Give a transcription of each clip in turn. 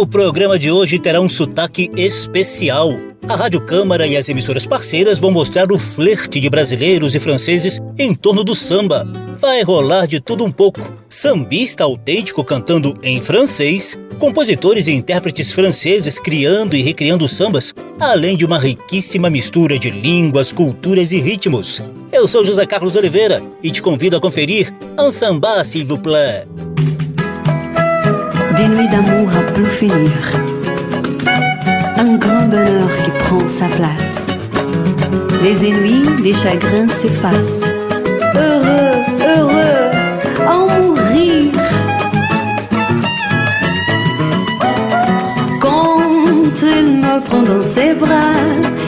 O programa de hoje terá um sotaque especial. A Rádio Câmara e as emissoras parceiras vão mostrar o flerte de brasileiros e franceses em torno do samba. Vai rolar de tudo um pouco. Sambista autêntico cantando em francês, compositores e intérpretes franceses criando e recriando sambas, além de uma riquíssima mistura de línguas, culturas e ritmos. Eu sou José Carlos Oliveira e te convido a conferir Un samba, s'il vous plaît. Des nuits d'amour à plus finir. Un grand bonheur qui prend sa place. Les ennuis, les chagrins s'effacent. Heureux, heureux, en mourir. Quand il me prend dans ses bras,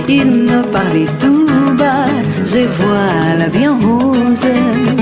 il me parlait tout bas. Je vois la vie en rose.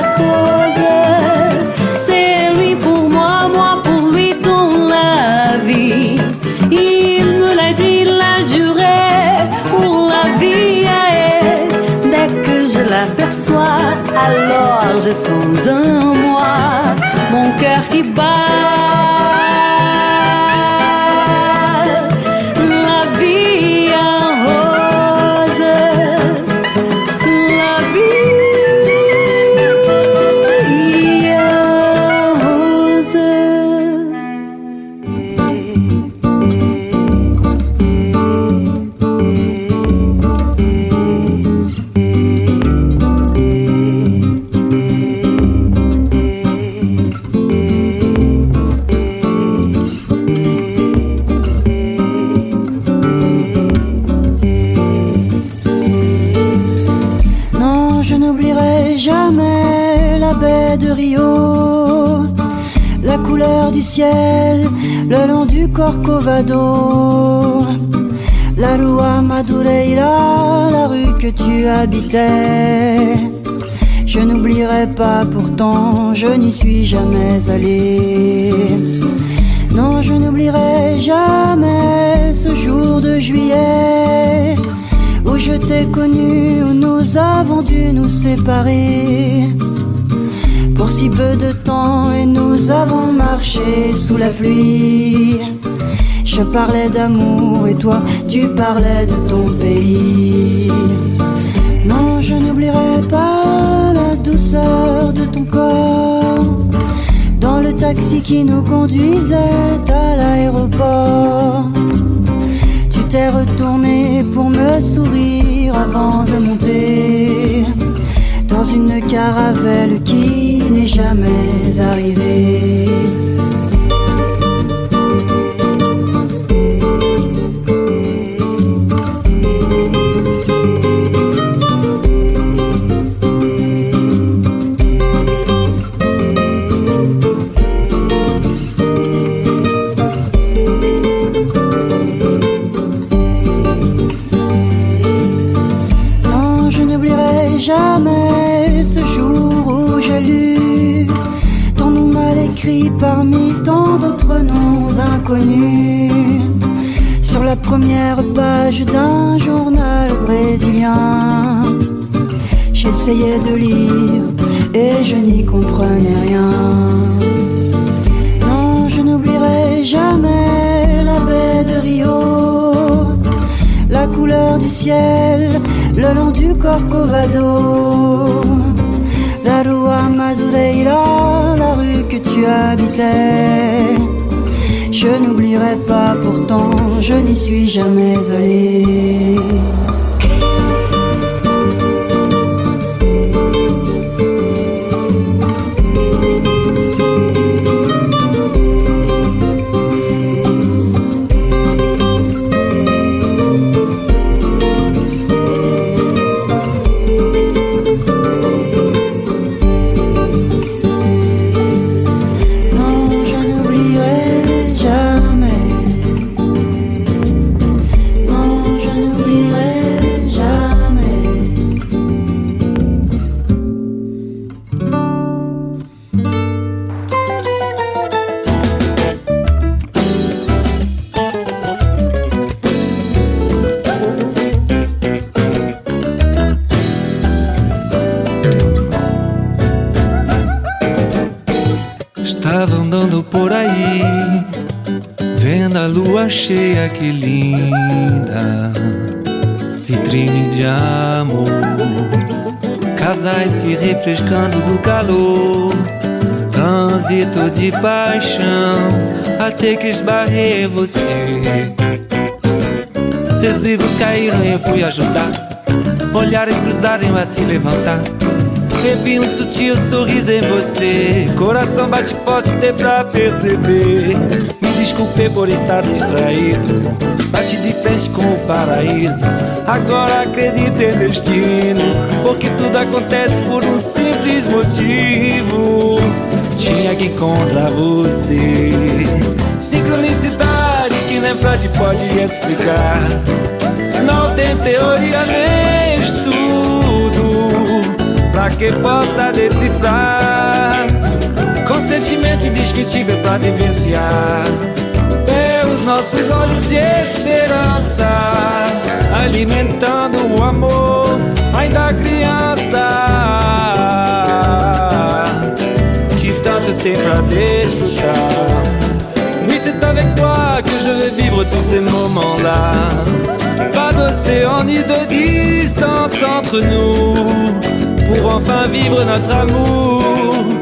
je sens en moi mon cœur qui bat. Corcovado, la Rua Madureira, la rue que tu habitais. Je n'oublierai pas pourtant, je n'y suis jamais allé. Non, je n'oublierai jamais ce jour de juillet où je t'ai connu, où nous avons dû nous séparer. Pour si peu de temps et nous avons marché sous la pluie. Je parlais d'amour et toi tu parlais de ton pays. Non, je n'oublierai pas la douceur de ton corps dans le taxi qui nous conduisait à l'aéroport. Tu t'es retourné pour me sourire avant de monter dans une caravelle qui n'est jamais arrivée. Sur la première page d'un journal brésilien, j'essayais de lire et je n'y comprenais rien. Non, je n'oublierai jamais la baie de Rio, la couleur du ciel le long du Corcovado, la Rua Madureira, la rue que tu habitais. Je n'oublierai pas pourtant, je n'y suis jamais allé. Que linda, vitrine de amor, casais se refrescando do calor, trânsito de paixão, até que esbarrei você. Seus livros caíram e eu fui ajudar, olhares cruzaram a se levantar. Revi um sutil sorriso em você Coração bate forte, dê pra perceber desculpe por estar distraído. Bate de frente com o paraíso. Agora acredito em destino Porque tudo acontece por um simples motivo. Tinha que encontrar você. Sincronicidade que nem Freud pode explicar. Não tem teoria nem estudo. Pra que possa decifrar. Com sentimento indescritível pra vivenciar. Pelos nossos olhos de esperança, alimentando o amor, ainda criança. Que tanto tem pra desfrutar. Oui, c'est avec toi que je vais vivre tous ces moments-là. Pas d'océan ni de distance entre nous pour enfin vivre notre amour.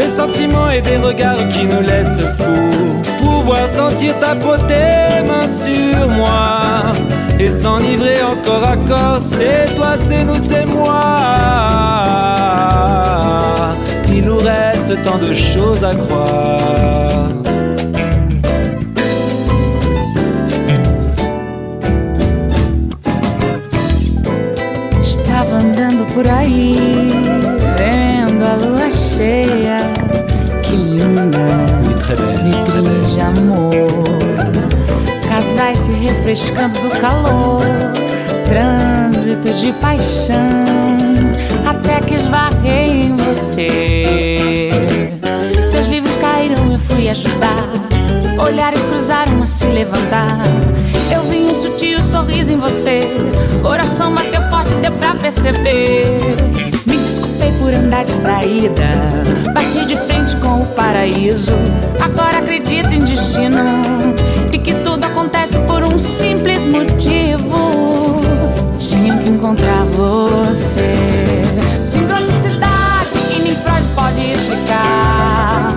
Des sentiments et des regards qui nous laissent fous. Pouvoir sentir ta beauté, main sur moi. Et s'enivrer encore à corps, c'est toi, c'est nous, c'est moi. Il nous reste tant de choses à croire. Refrescando do calor, trânsito de paixão, até que esbarrei em você. Seus livros caíram, eu fui ajudar, olhares cruzaram a se levantar. Eu vi um sutil sorriso em você, coração bateu forte, deu pra perceber. Me desculpei por andar distraída. Bati de frente com o paraíso. Agora acredito em destino. Acontece por um simples motivo. Tinha que encontrar você. Sincronicidade que nem Freud pode explicar.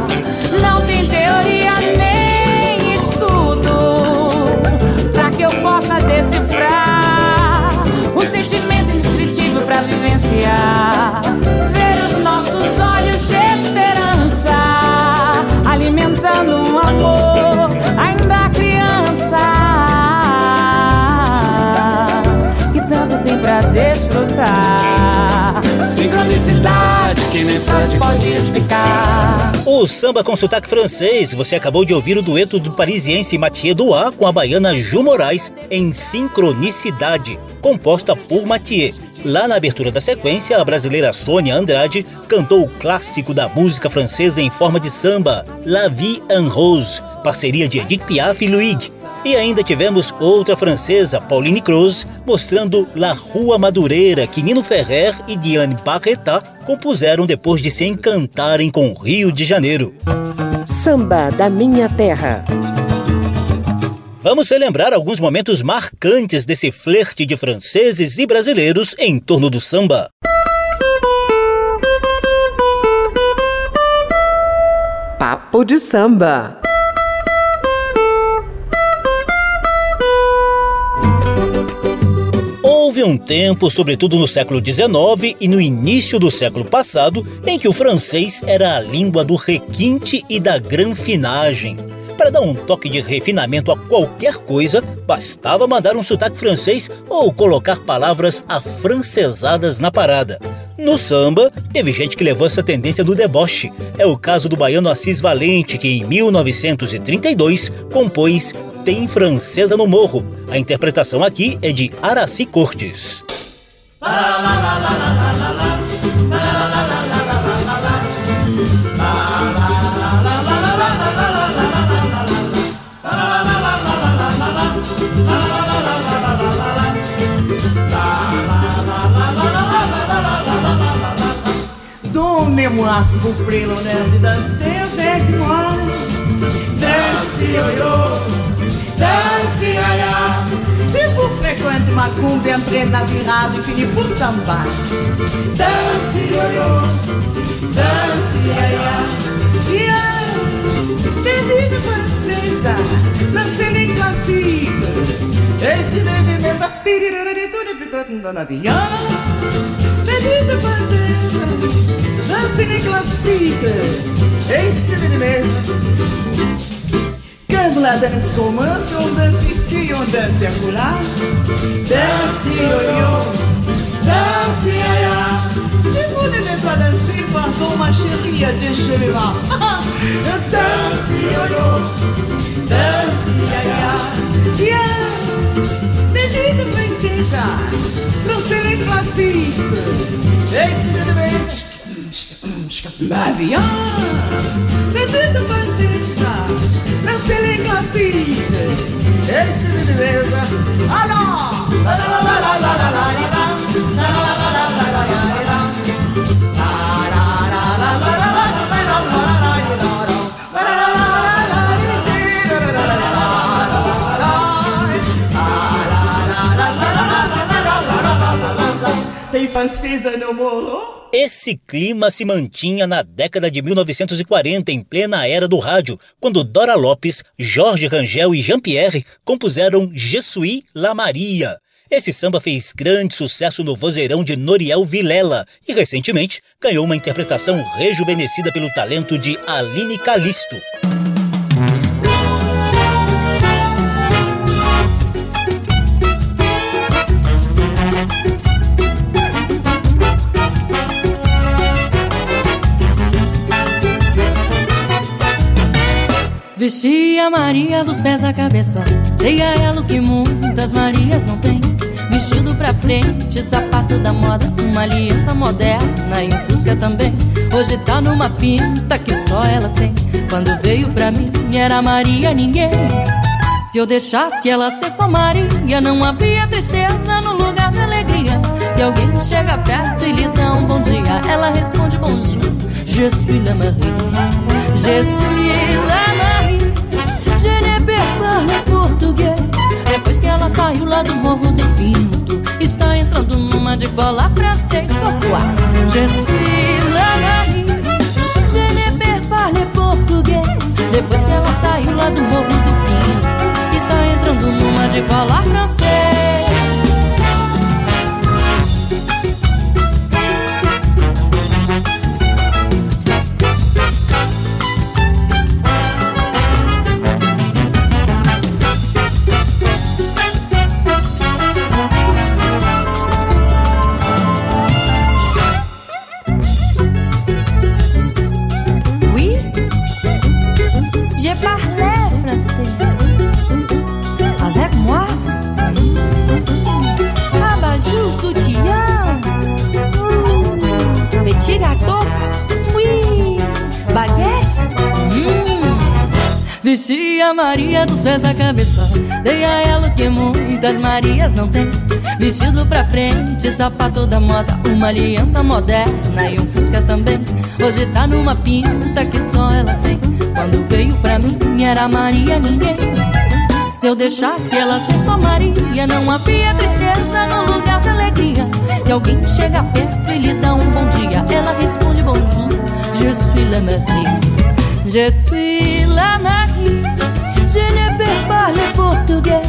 Não tem teoria nem estudo. Pra que eu possa decifrar um sentimento indescritível pra vivenciar. Ver os nossos olhos de esperança alimentando um amor Sincronicidade que nem Freud pode explicar. O samba com sotaque francês, você acabou de ouvir o dueto do parisiense Mathieu Doá com a baiana Ju Moraes em Sincronicidade, composta por Mathieu. Lá na abertura da sequência, a brasileira Sônia Andrade cantou o clássico da música francesa em forma de samba, La Vie en Rose, parceria de Edith Piaf e Luigi. E ainda tivemos outra francesa, Pauline Croze, mostrando La Rua Madureira, que Nino Ferrer e Diane Barretat compuseram depois de se encantarem com o Rio de Janeiro. Samba da Minha Terra. Vamos relembrar alguns momentos marcantes desse flerte de franceses e brasileiros em torno do samba. Papo de samba. Um tempo, sobretudo no século XIX e no início do século passado, em que o francês era a língua do requinte e da granfinagem. Para dar um toque de refinamento a qualquer coisa, bastava mandar um sotaque francês ou colocar palavras afrancesadas na parada. No samba, teve gente que levou essa tendência do deboche. É o caso do baiano Assis Valente, que em 1932 compôs Tem Francesa no Morro. A interpretação aqui é de Araci Cortes. Donnez-moi s'il vous plaît l'honneur de danser avec moi dance iaia. Tipo frequente macumba, entrei na virada e fini por sambar. Dance ioiô, dance iaia. Yeah. Perdida francesa, dancei nem classique. Esse bebê mesa, pirirara de tudo, pitando na avião. Perdida francesa, dancei nem classique. Esse bebê mesa. Quando la danse commence, on danse ici, on danse acolá. Danse yo-yo, danse ya-ya. Si vous n'aimez pas danser, pardon ma chérie, déchez-moi. danse yo-yo, danse ya-ya. Yeah, petite princesa, dansez les classiques. Vous devez Ma vie, petite princesa, dansez les classiques. Et si vous devez alors, la la la la la la la la la la la la la la la la Tem francesa no morro? Esse clima se mantinha na década de 1940, em plena era do rádio, quando Dora Lopes, Jorge Rangel e Jean-Pierre compuseram Je suis la Maria. Esse samba fez grande sucesso no vozeirão de Noriel Vilela e, recentemente, ganhou uma interpretação rejuvenescida pelo talento de Aline Calisto. Vesti a Maria dos pés à cabeça Dei a ela o que muitas Marias não têm Vestido pra frente, sapato da moda Uma aliança moderna e um fusca também Hoje tá numa pinta que só ela tem Quando veio pra mim era Maria ninguém Se eu deixasse ela ser só Maria Não havia tristeza no lugar de alegria Se alguém chega perto e lhe dá um bom dia Ela responde bonjour, je suis la Marie Je suis la Marie português. Depois que ela saiu lá do Morro do Pinto Está entrando numa de falar francês Pourquoi? Je suis la Marie parler português. Depois que ela saiu lá do Morro do Pinto Está entrando numa de falar francês Vesti a Maria dos pés à cabeça. Dei a ela o que muitas Marias não têm. Vestido pra frente, sapato da moda Uma aliança moderna e um fusca também. Hoje tá numa pinta que só ela tem. Quando veio pra mim era Maria ninguém. Se eu deixasse ela ser só Maria Não havia tristeza no lugar de alegria. Se alguém chega perto e lhe dá um bom dia Ela responde bonjour, je suis la Marie Je suis la Marie Je ne peux parler português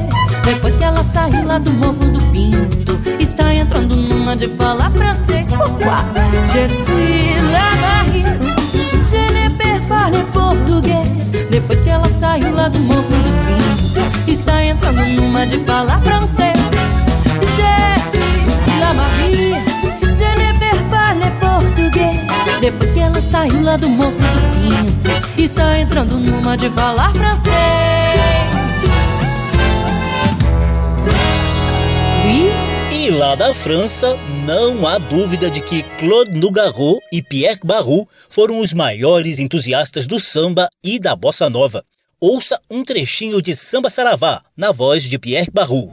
Depois que ela saiu lá do Morro do Pinto Está entrando numa de falar francês. Pourquoi? Je suis la Marie. Je ne peux parler português Depois que ela saiu lá do Morro do Pinto Está entrando numa de falar francês. Je suis la Marie. Je ne peux parler português Depois que ela saiu lá do Morro do Pinto Está entrando numa de falar francês Oui? E lá da França, não há dúvida de que Claude Nougaro e Pierre Barrou foram os maiores entusiastas do samba e da bossa nova. Ouça um trechinho de Samba Saravá, na voz de Pierre Barrou.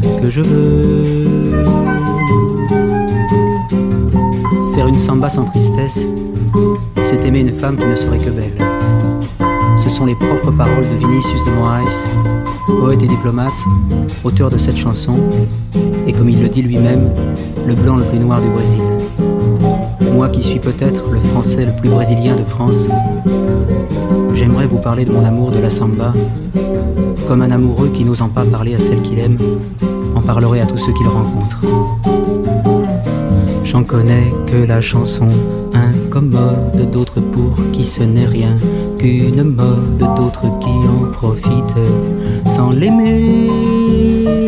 que je veux. Faire une samba sans tristesse, c'est aimer une femme qui ne serait que belle. Ce sont les propres paroles de Vinicius de Moraes, poète et diplomate, auteur de cette chanson, et comme il le dit lui-même, le blanc le plus noir du Brésil. Moi qui suis peut-être le français le plus brésilien de France, j'aimerais vous parler de mon amour de la samba, comme un amoureux qui n'osant pas parler à celle qu'il aime, en parlerait à tous ceux qu'il rencontre. J'en connais que la chanson incommode, d'autres pour qui ce n'est rien qu'une mode, d'autres qui en profitent sans l'aimer.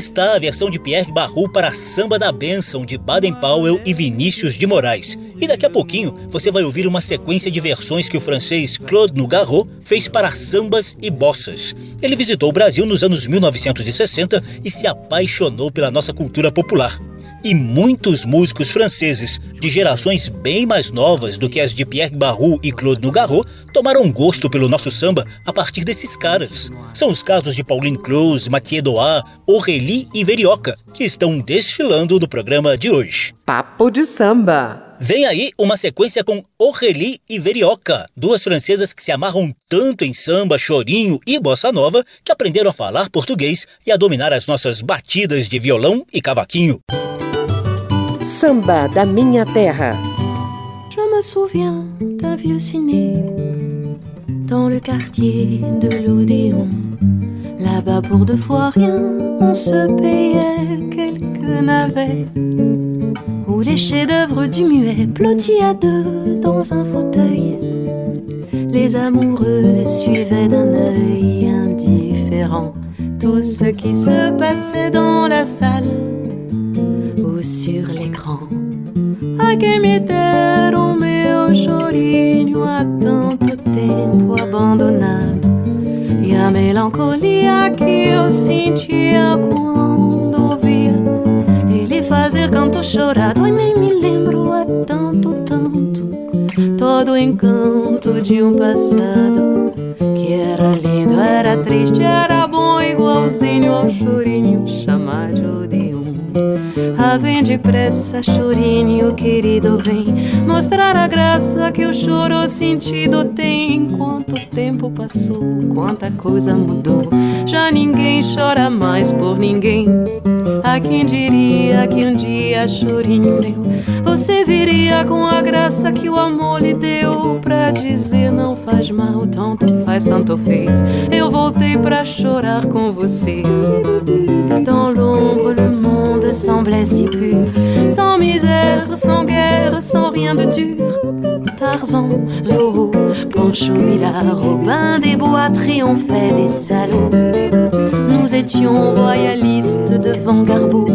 Está a versão de Pierre Barrou para Samba da Benção de Baden Powell e Vinícius de Moraes. E daqui a pouquinho você vai ouvir uma sequência de versões que o francês Claude Nougaro fez para sambas e bossas. Ele visitou o Brasil nos anos 1960 e se apaixonou pela nossa cultura popular. E muitos músicos franceses, de gerações bem mais novas do que as de Pierre Barrou e Claude Nougaro, tomaram gosto pelo nosso samba a partir desses caras. São os casos de Pauline Close, Mathieu Doat, Aurélie e Verioca, que estão desfilando no programa de hoje. Papo de samba. Vem aí uma sequência com Aurélie e Verioca, duas francesas que se amarram tanto em samba, chorinho e bossa nova que aprenderam a falar português e a dominar as nossas batidas de violão e cavaquinho. Samba da. Je me souviens d'un vieux ciné dans le quartier de l'Odéon. Là-bas, pour deux fois rien, on se payait quelques navets. Où les chefs-d'œuvre du muet blottis à deux dans un fauteuil. Les amoureux suivaient d'un œil indifférent tout ce qui se passait dans la salle sur l'écran. A quem me deram meu chorinho há tanto tempo abandonado. E a melancolia que eu sentia quando ouvia Ele fazer canto chorado. E nem me lembro há tanto, tanto. Todo o encanto de um passado Que era lindo, era triste, era bom Igualzinho ao chorinho ah, vem depressa, chorinho querido, vem mostrar a graça que o choro sentido tem. Quanto tempo passou, quanta coisa mudou. Já ninguém chora mais por ninguém. A quem diria que um dia, chorinho meu, você viria com a graça que o amor lhe deu pra dizer não faz mal, tanto faz, tanto fez. Eu voltei pra chorar com você. Dans l'ombre, le semblait si pur, sans misère, sans guerre, sans rien de dur. Tarzan, Zorro, Pancho Villa, Robin des Bois triomphaient des salauds. Nous étions royalistes devant Garbeau,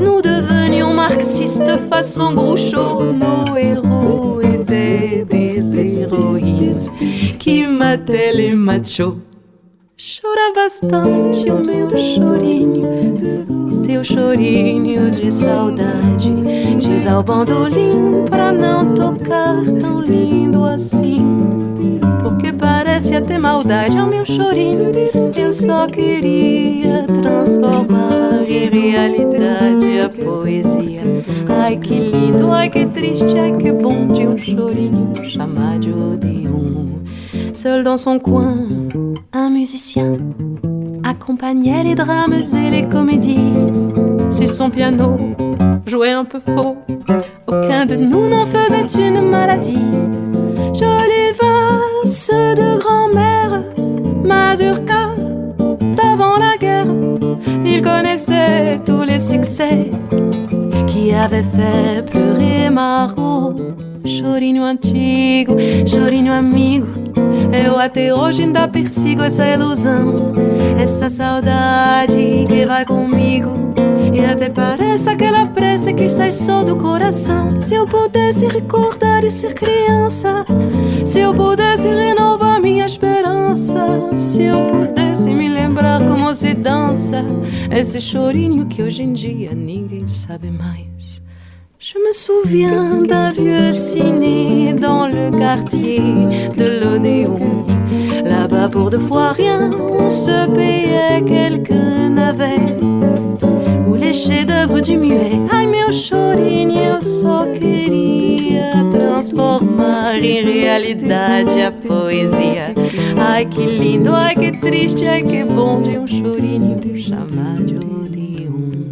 nous devenions marxistes façon Groucho. Nos héros étaient des héroïnes qui mataient les machos. Chora bastante o meu chorinho, teu chorinho de saudade. Diz ao bandolim pra não tocar tão lindo assim. Porque parece até maldade ao meu chorinho. Eu só queria transformar em realidade a poesia. Ai que lindo, ai que triste, ai que bom de um chorinho chamado de um. Seul dans son coin, un musicien accompagnait les drames et les comédies. Si son piano jouait un peu faux, aucun de nous n'en faisait une maladie. Jolie valse de grand-mère, Mazurka, d'avant la guerre. Il connaissait tous les succès qui avaient fait pleurer Margot. Chorinho antigo, chorinho amigo. Eu até hoje ainda persigo essa ilusão, essa saudade que vai comigo. E até parece aquela pressa que sai só do coração. Se eu pudesse recordar e ser criança, se eu pudesse renovar minha esperança, se eu pudesse me lembrar como se dança Esse chorinho que hoje em dia ninguém sabe mais. Je me souviens d'un vieux ciné dans le quartier de l'Odéon. Là-bas, pour deux fois rien, on se payait quelques navets. Ou les chefs-d'œuvre du muet. Ai, meu chorinho, só queria transformar em realidade a poesia. Ai, que lindo, ai, que triste, ai, que bom de um chorinho chamar de Odeon.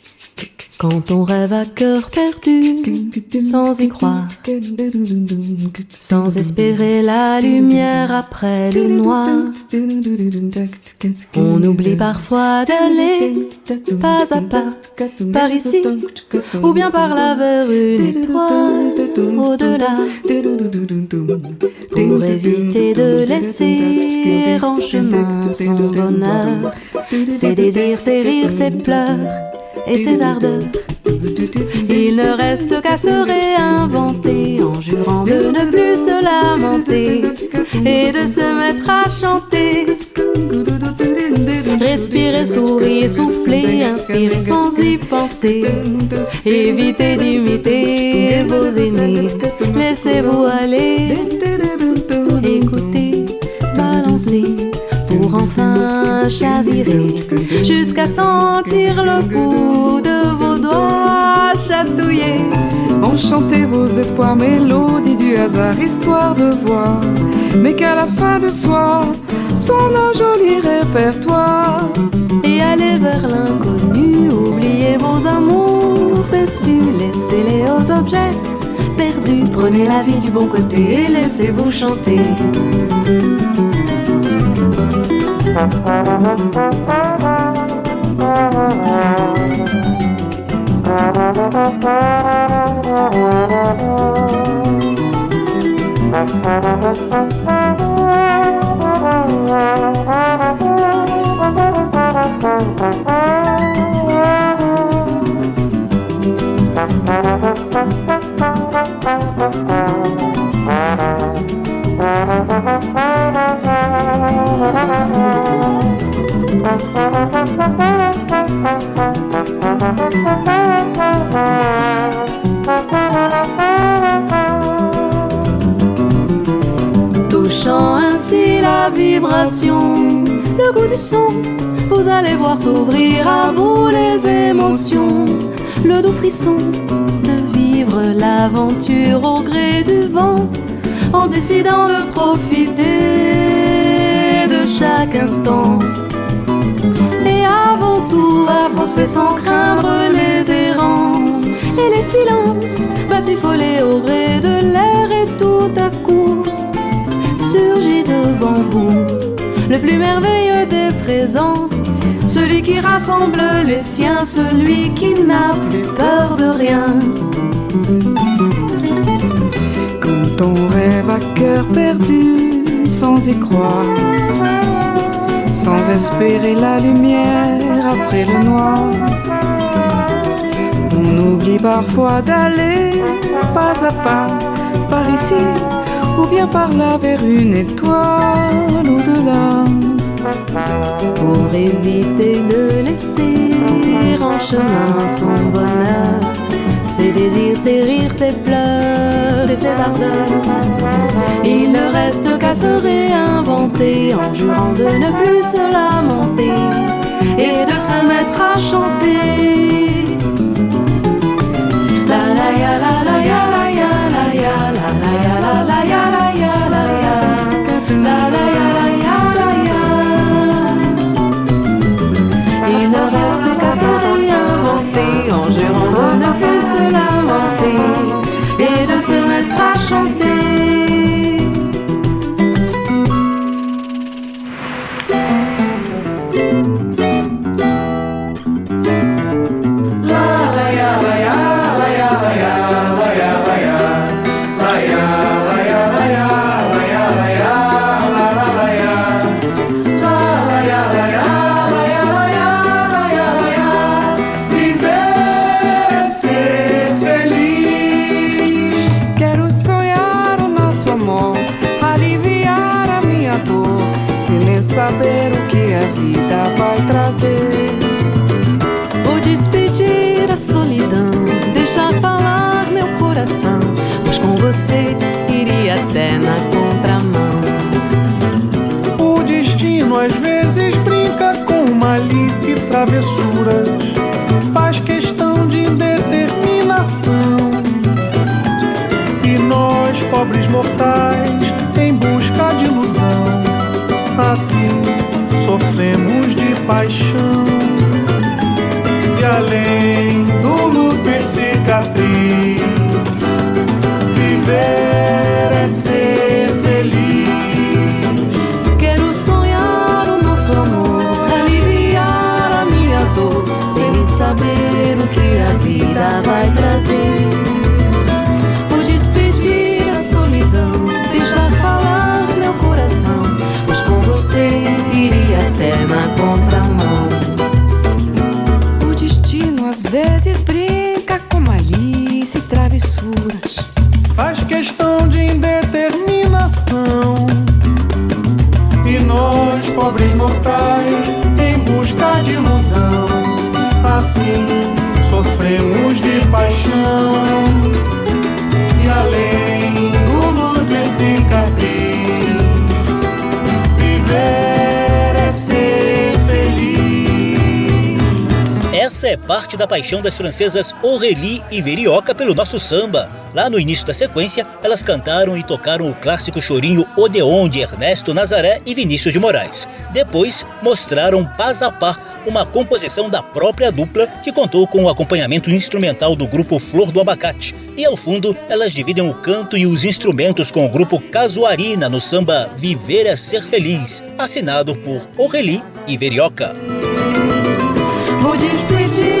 Quand on rêve à cœur perdu, sans y croire, sans espérer la lumière après le noir, on oublie parfois d'aller pas à pas par ici, ou bien par là vers une étoile au-delà, pour éviter de laisser en chemin son bonheur, ses désirs, ses rires, ses pleurs et ses ardeurs. Il ne reste qu'à se réinventer en jurant de ne plus se lamenter et de se mettre à chanter. Respirer, sourire, souffler, inspirer sans y penser. Évitez d'imiter vos aînés. Laissez-vous aller. Écoutez, balancez pour enfin chavirer jusqu'à sentir le bout de vos doigts chatouiller. Enchantez vos espoirs, mélodie du hasard, histoire de voir, mais qu'à la fin de soir, son un joli répertoire. Et allez vers l'inconnu, oubliez vos amours déçus, laissez-les aux objets perdus. Prenez la vie du bon côté et laissez-vous chanter. Thank Touchant ainsi la vibration, le goût du son, vous allez voir s'ouvrir à vous les émotions, le doux frisson de vivre l'aventure au gré du vent, en décidant de profiter chaque instant. Et avant tout, avancer sans craindre les errances et les silences, batifolés au gré de l'air et tout à coup surgit devant vous le plus merveilleux des présents, celui qui rassemble les siens, celui qui n'a plus peur de rien. Quand on rêve à cœur perdu, sans y croire, sans espérer la lumière après le noir, on oublie parfois d'aller pas à pas par ici ou bien par là vers une étoile au-delà. Pour éviter de laisser en chemin son bonheur, ses désirs, ses rires, ses pleurs et ses ardeurs. Il ne reste qu'à se réinventer en jurant de ne plus se lamenter et de se mettre à chanter. La la ya la la ya la ya la ya la ya la la ya la ya la ya la ya la ya la ya. Il ne reste qu'à se réinventer en jurant de ne plus se lamenter et de se mettre à chanter. Pobres mortais, em busca de ilusão, assim sofremos de paixão. Essa é parte da paixão das francesas Aurélie e Verioca pelo nosso samba. Lá no início da sequência, elas cantaram e tocaram o clássico chorinho Odeon de Ernesto Nazaré e Vinícius de Moraes. Depois, mostraram Paz a Pá, uma composição da própria dupla que contou com o acompanhamento instrumental do grupo Flor do Abacate. E ao fundo, elas dividem o canto e os instrumentos com o grupo Casuarina no samba Viver é Ser Feliz, assinado por Aurélie e Verioca de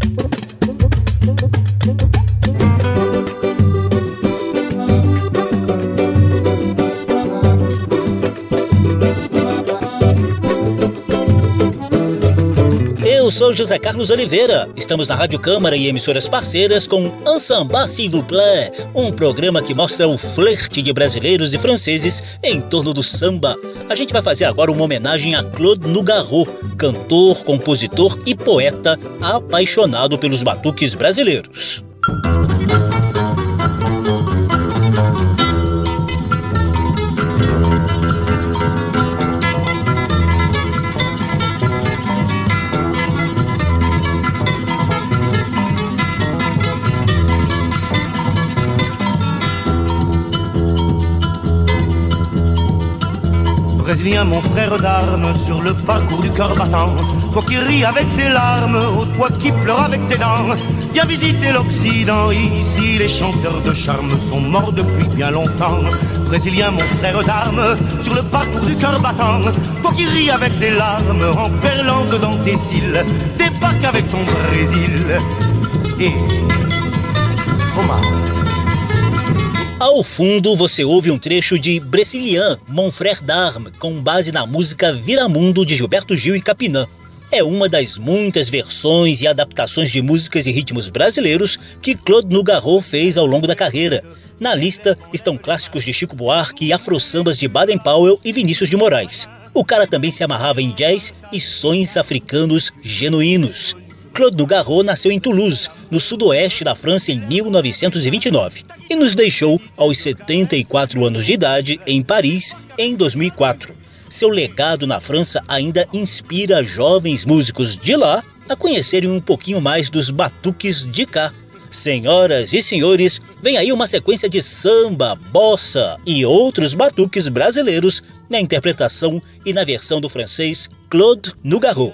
Sou José Carlos Oliveira. Estamos na Rádio Câmara e emissoras parceiras com Ensemble S'il plaît, um programa que mostra o flerte de brasileiros e franceses em torno do samba. A gente vai fazer agora uma homenagem a Claude Nougaro, cantor, compositor e poeta apaixonado pelos batuques brasileiros. Mon frère d'armes, sur le parcours du cœur battant. Toi qui ris avec tes larmes, ô toi qui pleures avec tes dents. Viens visiter l'Occident, ici les chanteurs de charme sont morts depuis bien longtemps. Brésilien, mon frère d'armes, sur le parcours du cœur battant. Toi qui ris avec des larmes, en perlant dedans tes cils. Débarque avec ton Brésil. Et. Ao fundo, você ouve um trecho de Brecilian, Mon Frère d'Armes, com base na música Viramundo de Gilberto Gil e Capinã. É uma das muitas versões e adaptações de músicas e ritmos brasileiros que Claude Nougaro fez ao longo da carreira. Na lista estão clássicos de Chico Buarque afro-sambas de Baden Powell e Vinícius de Moraes. O cara também se amarrava em jazz e sons africanos genuínos. Claude Nougaro nasceu em Toulouse, no sudoeste da França, em 1929, e nos deixou aos 74 anos de idade em Paris em 2004. Seu legado na França ainda inspira jovens músicos de lá a conhecerem um pouquinho mais dos batuques de cá. Senhoras e senhores, vem aí uma sequência de samba, bossa e outros batuques brasileiros na interpretação e na versão do francês Claude Nougaro.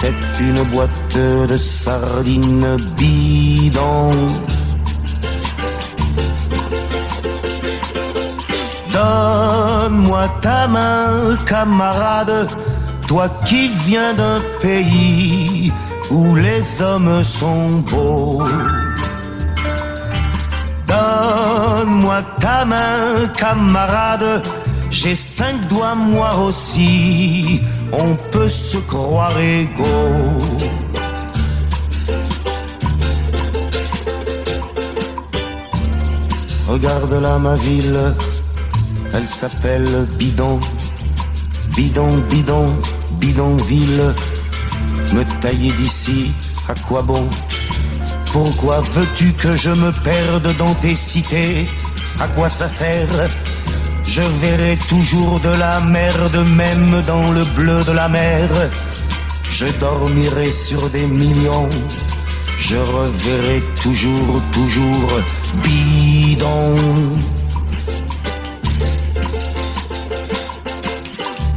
c'est une boîte de sardines bidon. Donne-moi ta main, camarade, toi qui viens d'un pays où les hommes sont beaux. Donne-moi ta main, camarade, j'ai cinq doigts moi aussi, on peut se croire égaux. Regarde là ma ville, elle s'appelle Bidon. Bidon, bidon, bidonville. Me tailler d'ici, à quoi bon? Pourquoi veux-tu que je me perde dans tes cités? À quoi ça sert Je verrai toujours de la merde, même dans le bleu de la mer. Je dormirai sur des millions. Je reverrai toujours, toujours bidon.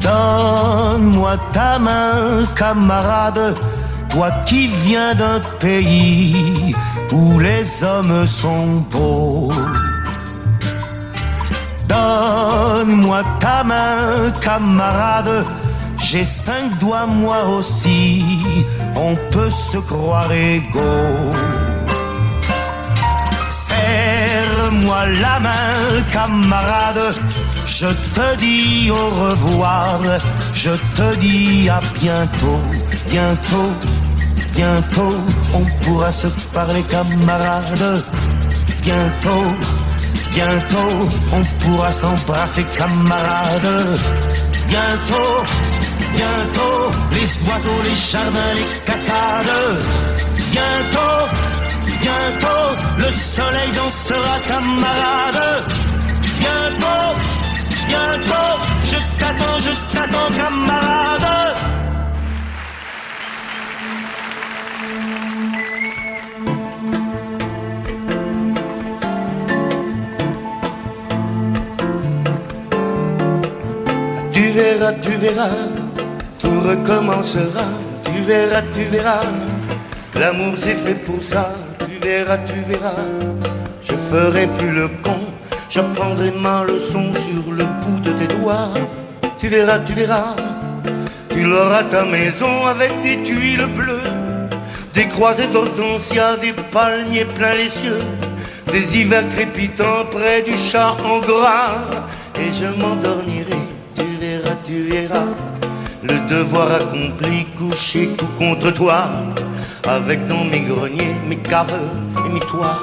Donne-moi ta main, camarade, toi qui viens d'un pays où les hommes sont beaux. Donne-moi ta main, camarade, j'ai cinq doigts moi aussi, on peut se croire égaux. Serre-moi la main, camarade, je te dis au revoir, je te dis à bientôt, bientôt, bientôt, on pourra se parler camarade. Bientôt, bientôt, on pourra s'embrasser camarade. Bientôt, bientôt, les oiseaux, les jardins, les cascades. Bientôt, bientôt, le soleil dansera camarade. Bientôt, bientôt, je t'attends, je t'attends, camarade. Verras, tu verras, tout recommencera. Tu verras, tu verras, l'amour c'est fait pour ça. Tu verras, tu verras, je ferai plus le con. J'apprendrai ma leçon sur le bout de tes doigts. Tu verras, tu verras, tu l'auras ta maison avec des tuiles bleues, des croisées d'hortensia, des palmiers plein les cieux, des hivers crépitants près du chat en gras. Et je m'endormirai, tu verras, tu verras, le devoir accompli, couché tout contre toi, avec dans mes greniers, mes caves et mes toits,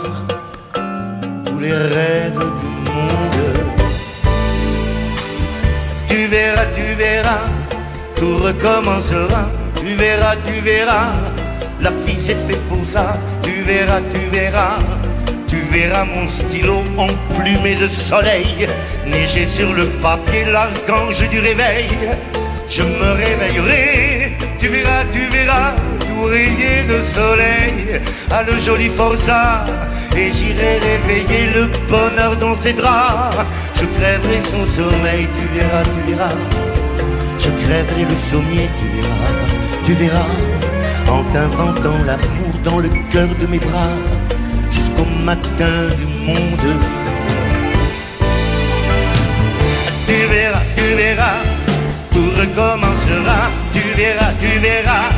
tous les rêves du monde. Tu verras, tu verras, tout recommencera. Tu verras, tu verras, la fille c'est fait pour ça. Tu verras, tu verras, tu verras mon stylo emplumé de soleil, neiger sur le papier l'archange du réveil. Je me réveillerai, tu verras, tu verras, tout rayé de soleil, à le joli forçat, et j'irai réveiller le bonheur dans ses draps. Je crèverai son sommeil, tu verras, tu verras. Je crèverai le sommier, tu verras, tu verras. En t'inventant l'amour dans le cœur de mes bras, jusqu'au matin du monde. Tu verras, tout recommencera. Tu verras, tu verras,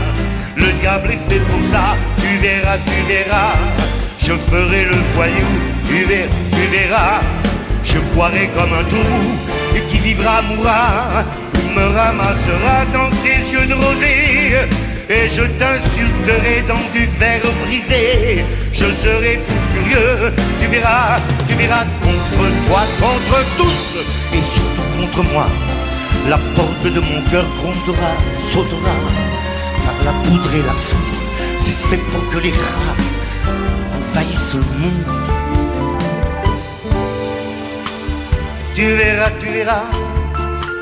le diable est fait pour ça. Tu verras, tu verras, je ferai le voyou. Tu verras, tu verras, je boirai comme un trou. Et qui vivra mourra, me ramassera dans tes yeux de rosée. Et je t'insulterai dans du verre brisé. Je serai fou furieux, tu verras, tu verras contre toi, contre tous, et surtout contre moi. La porte de mon cœur grondera, sautera, car la poudre et la foudre, c'est pour que les rats envahissent le monde. Tu verras, tu verras,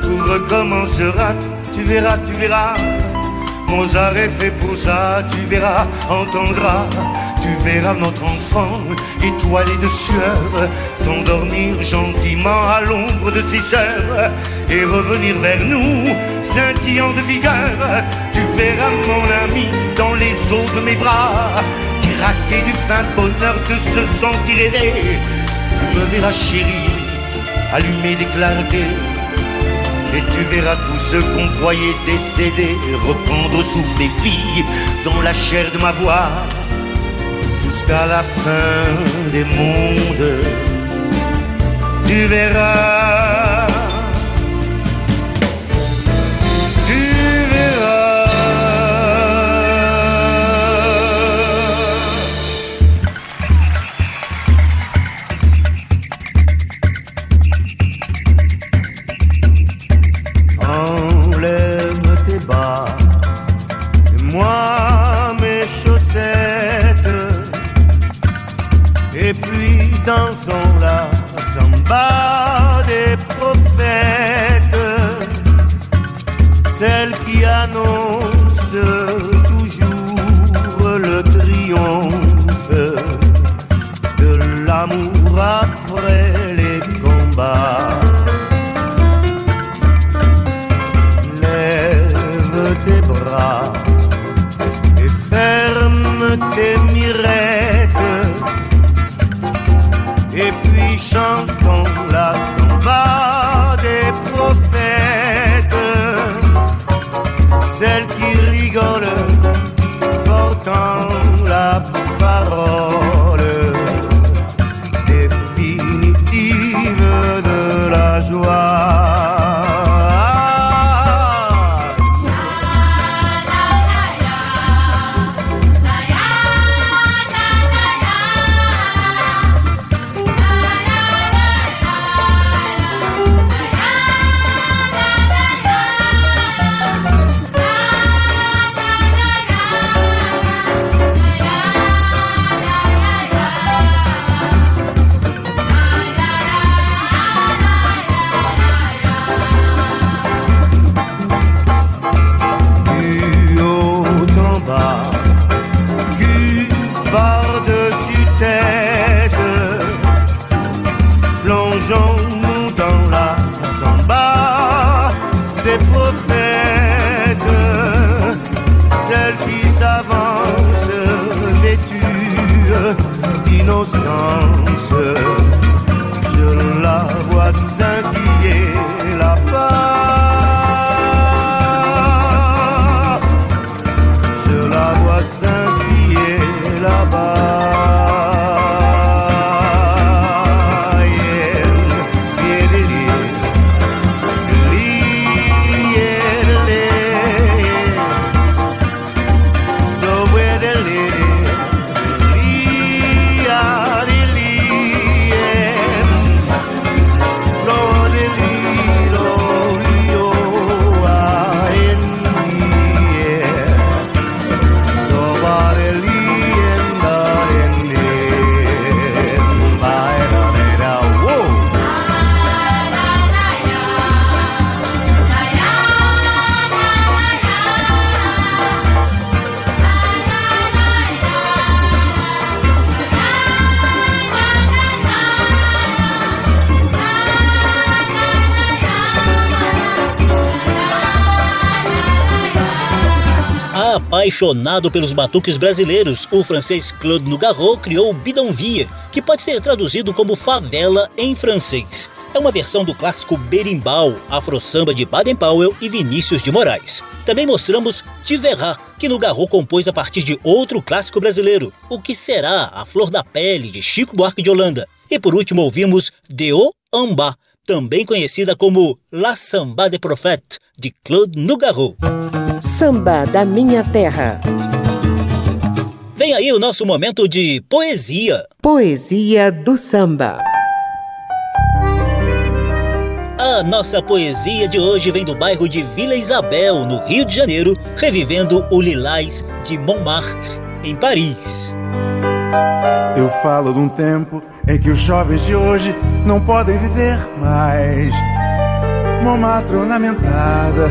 tout recommencera, tu verras, tu verras. Mozart est fait pour ça, tu verras, entendras, tu verras notre enfant étoilé de sueur s'endormir gentiment à l'ombre de ses sœurs et revenir vers nous, scintillant de vigueur. Tu verras mon ami dans les eaux de mes bras, craquer du fin bonheur de se sentir aidé. Tu me verras chérie, allumer des clartés. Et tu verras tous ceux qu'on croyait décédés reprendre souffle et filles dans la chair de ma voix jusqu'à la fin des mondes. Tu verras dansons la samba des prophètes, celle qui annonce toujours le triomphe de l'amour après chantons la samba des prophètes, celle qui rigole Apaixonado pelos batuques brasileiros, o francês Claude Nougaro criou o Bidonville, que pode ser traduzido como favela em francês. É uma versão do clássico berimbau, afro-samba de Baden-Powell e Vinícius de Moraes. Também mostramos Tiverá, que Nougaro compôs a partir de outro clássico brasileiro, O Que Será, A Flor da Pele, de Chico Buarque de Holanda. E por último ouvimos Deo Amba, também conhecida como La Samba de Prophète, de Claude Nougaro. Samba da Minha Terra. Vem aí o nosso momento de poesia. Poesia do samba. A nossa poesia de hoje vem do bairro de Vila Isabel, no Rio de Janeiro, revivendo o Lilás de Montmartre, em Paris. Eu falo de um tempo em que os jovens de hoje não podem viver mais. Montmartre ornamentada,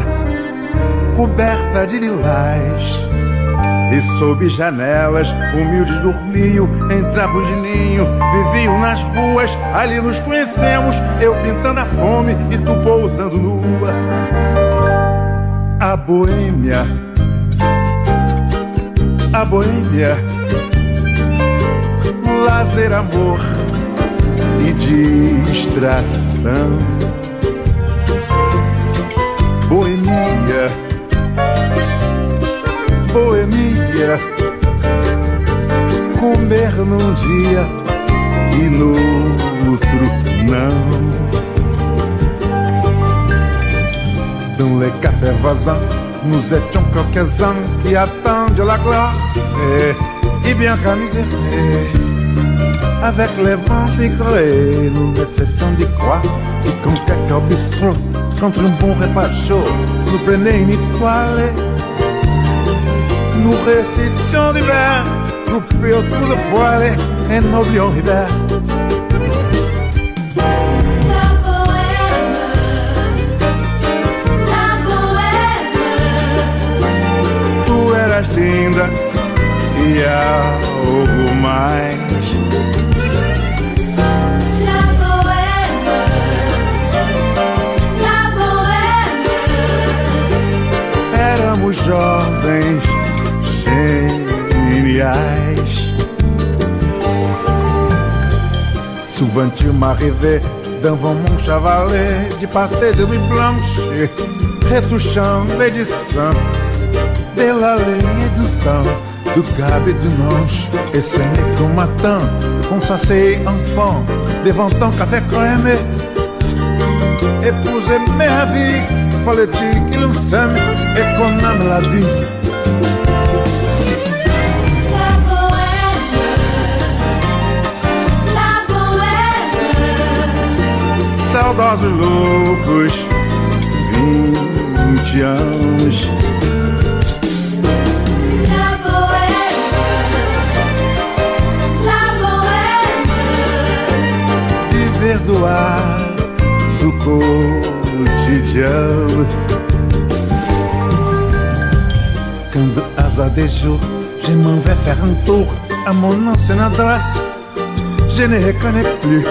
coberta de lilás. E sob janelas, humildes dormiam em trapos de ninho, viviam nas ruas, ali nos conhecemos, eu pintando a fome e tu pousando nua. A boêmia, a boêmia, lazer, amor e distração. Boemia, comer num dia e no outro não. Dans les cafés voisins, nous étions quelques-uns qui attendent la gloire et, et bien misère. Avec les vents picolés, nous ne cessons d'y croire. Et quand quelqu'un bistrot, contre un bon repas chaud, nous prenait une étoile. Nous récitions d'hiver, nous payons tout le poil et n'oublions l'hiver. Tu eras linda e algo mais. Éramos jovens geniais. Souvent tu m'arrivais devant mon de passer de nuit blanche, retouchant l'édition de la ligne du sang, du cab et du manche. Et ce n'est qu'au matin qu'on s'asseyait enfant devant café crémé. Épouser ma vie, fallait-il qu'il s'aime et qu'on aime la vie. Saudosos loucos, vinte anos. Viver do ar do cotidiano. Quand hasard des jours, je m'en vais faire un tour à mon ancienne adresse. Je ne reconnais plus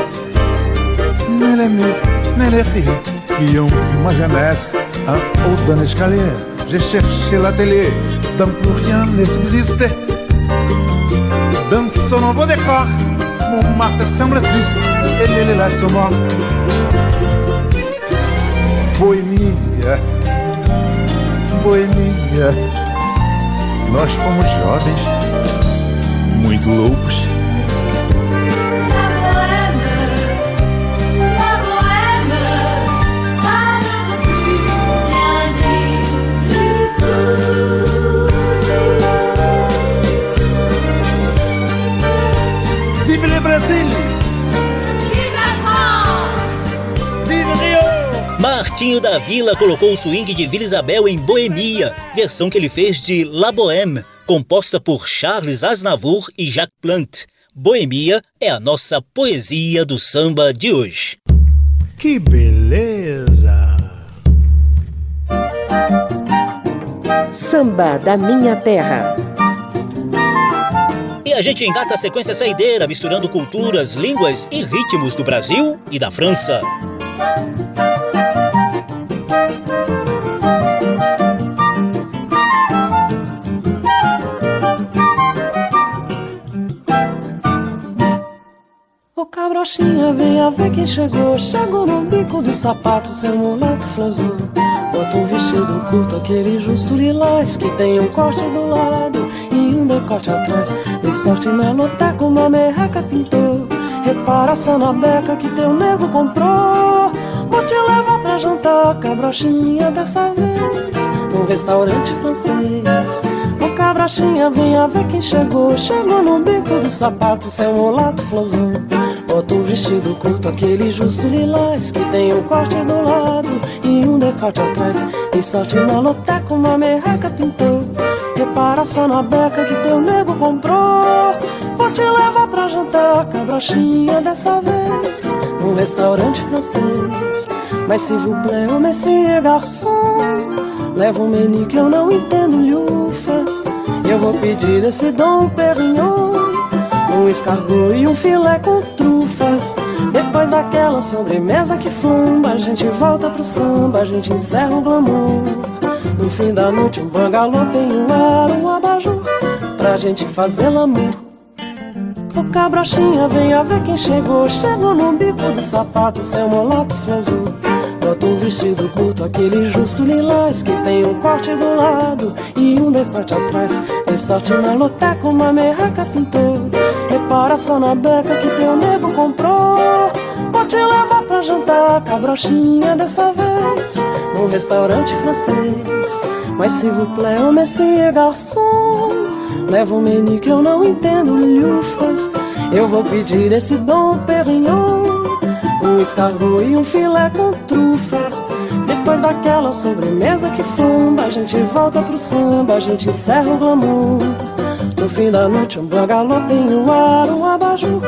ni les murs, filles qui ont ma jeunesse. En haut d'un escalier, j'ai cherché l'atelier, dont plus rien ne subsistait. Dans son nouveau décor, mon Marthe semble triste et les lilas sont morts. Boemia, boemia, nós fomos jovens, muito loucos. Da Vila colocou o swing de Vila Isabel em Boemia, versão que ele fez de La Bohème, composta por Charles Aznavour e Jacques Plant. Boemia é a nossa poesia do samba de hoje. Que beleza! Samba da Minha Terra. E a gente engata a sequência saideira, misturando culturas, línguas e ritmos do Brasil e da França. Ô cabrochinha, venha ver quem chegou. Chegou no bico do sapato, seu mulato flanzou Bota um vestido curto, aquele justo lilás Que tem um corte do lado e um decote atrás. Dei sorte na loteca, uma merreca pintou. Repara só na beca que teu nego comprou. Vou te levar pra jantar, cabrochinha, dessa vez Num restaurante francês. Ô cabrochinha, venha ver quem chegou. Chegou no bico do sapato, seu mulato flosou Bota um vestido curto, aquele justo lilás Que tem um corte do lado e um decote atrás. Tem sorte na loteca, uma merreca pintou. Repara só na beca que teu nego comprou. Vou te levar pra jantar, cabrochinha dessa vez Num restaurante francês. Mas se vous plaît, o monsieur garçom Leva um menu que eu não entendo lufas. Eu vou pedir esse Dom Perignon Um escargot e um filé com trufas. Depois daquela sobremesa que flamba A gente volta pro samba, a gente encerra o glamour. No fim da noite um bangalô tem um ar, um abajur Pra gente fazer l'amour. Ô cabrochinha, venha ver quem chegou Chegou no bico do sapato, seu mulato fezou Bota um vestido curto, aquele justo lilás Que tem um corte do lado e um decote atrás. Tem sorte na loteca, uma merreca pintou Repara só na beca que teu nego comprou. Vou te levar pra jantar, cabrochinha dessa vez Num restaurante francês. Mas se vous plaît, o monsieur garçom Leva um menu que eu não entendo lufas Eu vou pedir esse Dom Perignon Um escargot e um filé com trufas. Depois daquela sobremesa que fumba A gente volta pro samba, a gente encerra o glamour No fim da noite um bangalô tem um ar, um abajur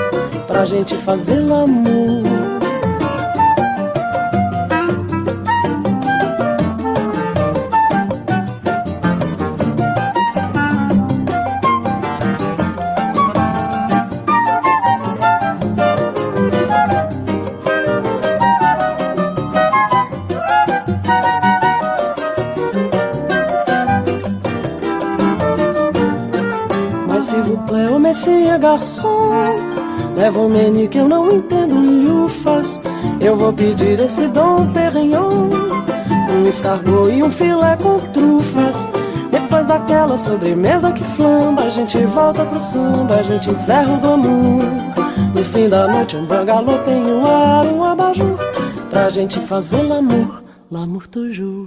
Pra gente fazer l'amour Leva um menu que eu não entendo lufas Eu vou pedir esse Dom Perignon Um escargot e um filé com trufas. Depois daquela sobremesa que flamba A gente volta pro samba, a gente encerra o glamour No fim da noite um bangalô tem um ar, um abajur Pra gente fazer l'amour, l'amour toujours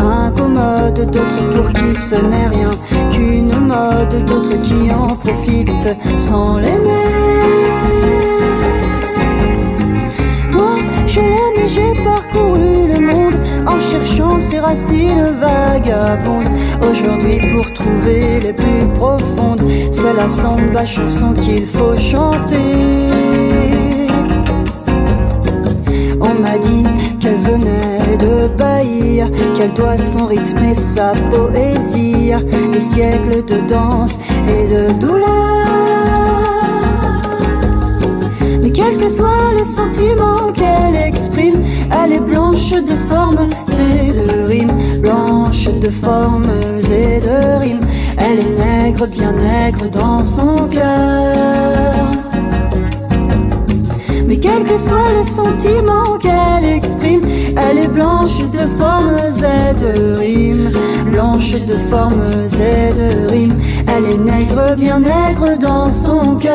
incommode, d'autres pour qui ce n'est rien qu'une mode, d'autres qui en profitent sans l'aimer. Moi, je l'aime et j'ai parcouru le monde en cherchant ses racines vagabondes. Aujourd'hui, pour trouver les plus profondes, c'est la samba chanson qu'il faut chanter. On m'a dit qu'elle venait de Bahia, qu'elle doit son rythme et sa poésie, des siècles de danse et de douleur. Mais quel que soit le sentiment qu'elle exprime, elle est blanche de formes et de rimes, blanche de formes et de rimes. Elle est nègre, bien nègre dans son cœur. Mais quel que soit le sentiment qu'elle exprime, elle est blanche de formes et de rimes. Blanche de formes et de rimes. Elle est nègre, bien nègre dans son cœur.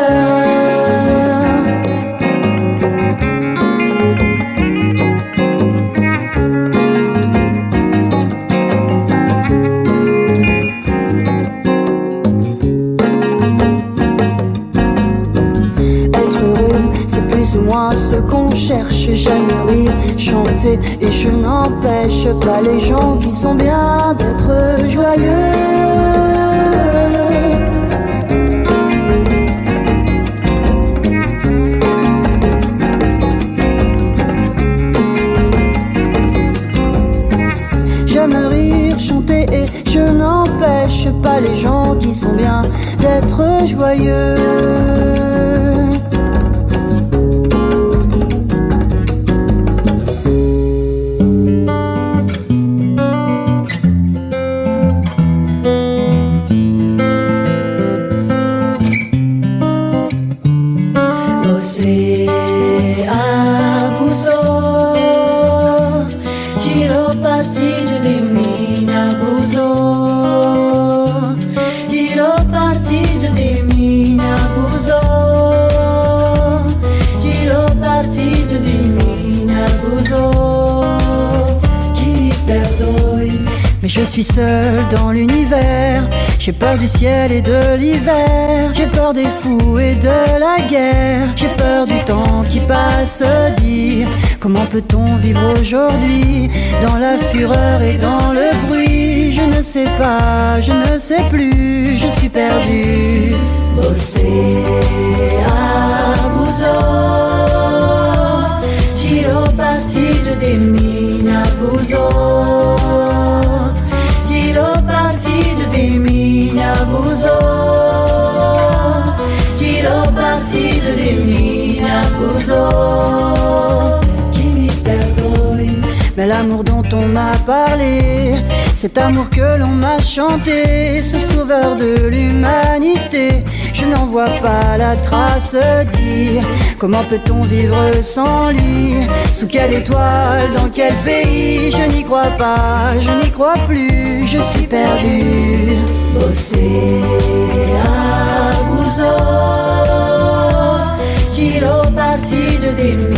Et je n'empêche pas les gens qui sont bien d'être joyeux. J'aime rire, chanter et je n'empêche pas les gens qui sont bien d'être joyeux. peut-on vivre aujourd'hui Dans la fureur et dans le bruit, je ne sais pas, je ne sais plus, je suis perdu. Bosser à Bouzo, tiro partito di mina Bouzo, tiro partito di mina Bouzo, tiro partito di mina Bouzo. M'a parlé. Cet amour que l'on m'a chanté, ce sauveur de l'humanité, je n'en vois pas la trace dire comment peut-on vivre sans lui? Sous quelle étoile, dans quel pays? Je n'y crois pas, je n'y crois plus, je suis perdu. Partido de.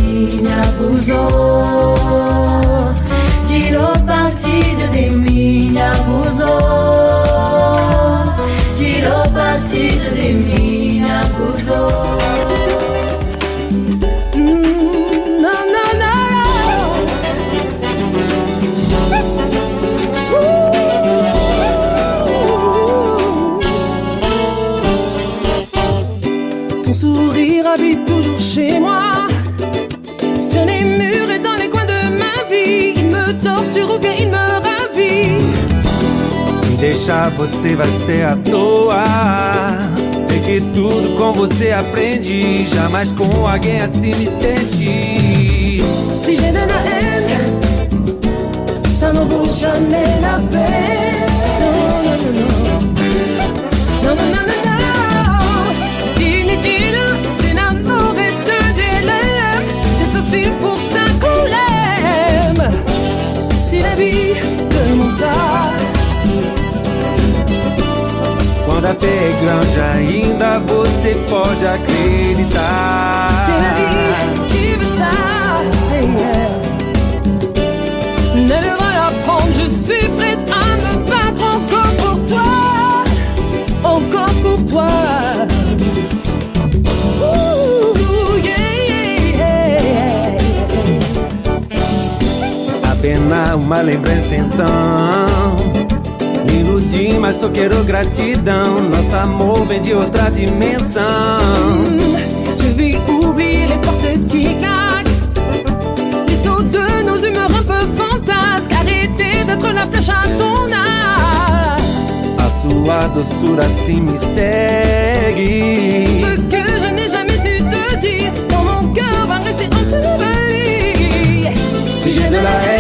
Partido de mim, abusou. Tirou partido de abusou. Mm. Ton sourire habite toujours chez moi. Deixar você vai ser à toa. Vê que tudo com você aprendi. Jamais com alguém assim me senti. Si j'ai de la haine, ça n'en vaut jamais la peine. Non, non, non, non. Non, non, non, non, non. C'est inutile, c'est l'amour et de délai. C'est aussi pour ça qu'on l'aime. Si la vie mon sort. Quando a fé é grande ainda você pode acreditar. Qui veut ça. yeah. Ne devra la prendre, je suis prête à me battre encore pour toi. Encore pour toi. Apenas uma lembrança então. Mas só quero gratidão. Nosso amor vem de outra dimensão. Je vais oublier les portes qui claquent Les sauts de nos humeurs un peu fantasques Arrêtez d'être la flèche à ton âge A sua doçura assim me segue. Ce que je n'ai jamais su te dire Dans mon cœur va rester enseveli yes. Si j'ai de la haine,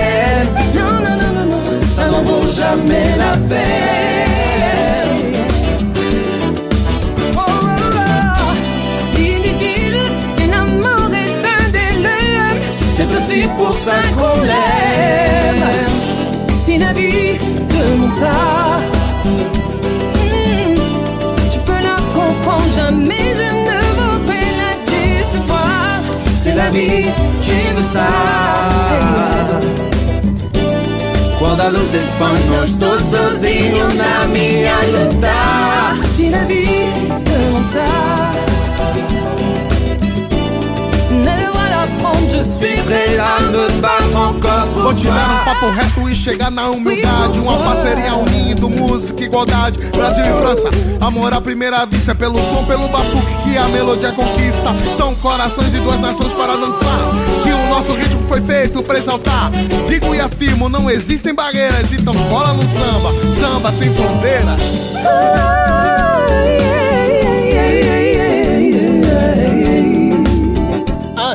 jamais la peine. Oh, oh, oh. C'est inutile, c'est l'amour C'est aussi pour ça qu'on l'aime. Si la vie de mon ça Tu peux la comprendre, jamais je ne voudrais la décevoir C'est la vie que veut ça. toda luz espanho. Estou sozinho na minha luta. Se na vida avançar. Prêt à me battre encore Vou te dar um papo reto e chegar na humildade. Uma parceria unindo música igualdade. Brasil e França, amor à primeira vista. Pelo som, pelo batuque que a melodia conquista. São corações e duas nações para dançar. Que o nosso ritmo foi feito para exaltar. Digo e afirmo, não existem barreiras. Então cola no samba, samba sem fronteiras.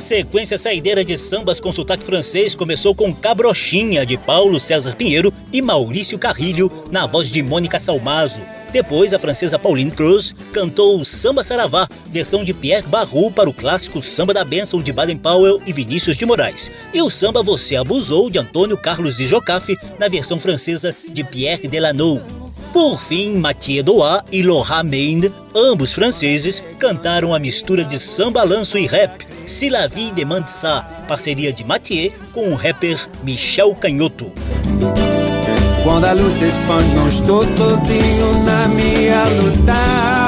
Sequência saideira de sambas com sotaque francês começou com Cabrochinha, de Paulo César Pinheiro e Maurício Carrilho, na voz de Mônica Salmazo. Depois, a francesa Pauline Cruz cantou Samba Saravá, versão de Pierre Barrou para o clássico Samba da Bênção de Baden Powell e Vinícius de Moraes. E o samba Você Abusou, de Antônio Carlos de Jocafe, na versão francesa de Pierre Delanoux. Por fim, Mathieu Doat e Laura Mende, ambos franceses, cantaram a mistura de samba, lanço e rap, Si la vie demande ça, parceria de Mathieu com o rapper Michel Canhoto. Quando a luz se expande, não estou sozinho na minha luta.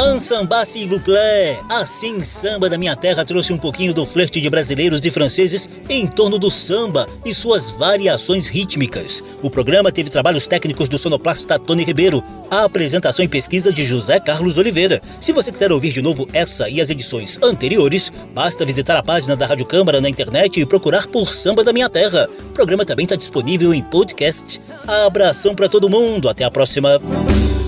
Ansamba s'il vous plaît! Assim, Samba da Minha Terra trouxe um pouquinho do flerte de brasileiros e franceses em torno do samba e suas variações rítmicas. O programa teve trabalhos técnicos do sonoplasta Tony Ribeiro, a apresentação e pesquisa de José Carlos Oliveira. Se você quiser ouvir de novo essa e as edições anteriores, basta visitar a página da Rádio Câmara na internet e procurar por Samba da Minha Terra. O programa também está disponível em podcast. Abração para todo mundo, até a próxima!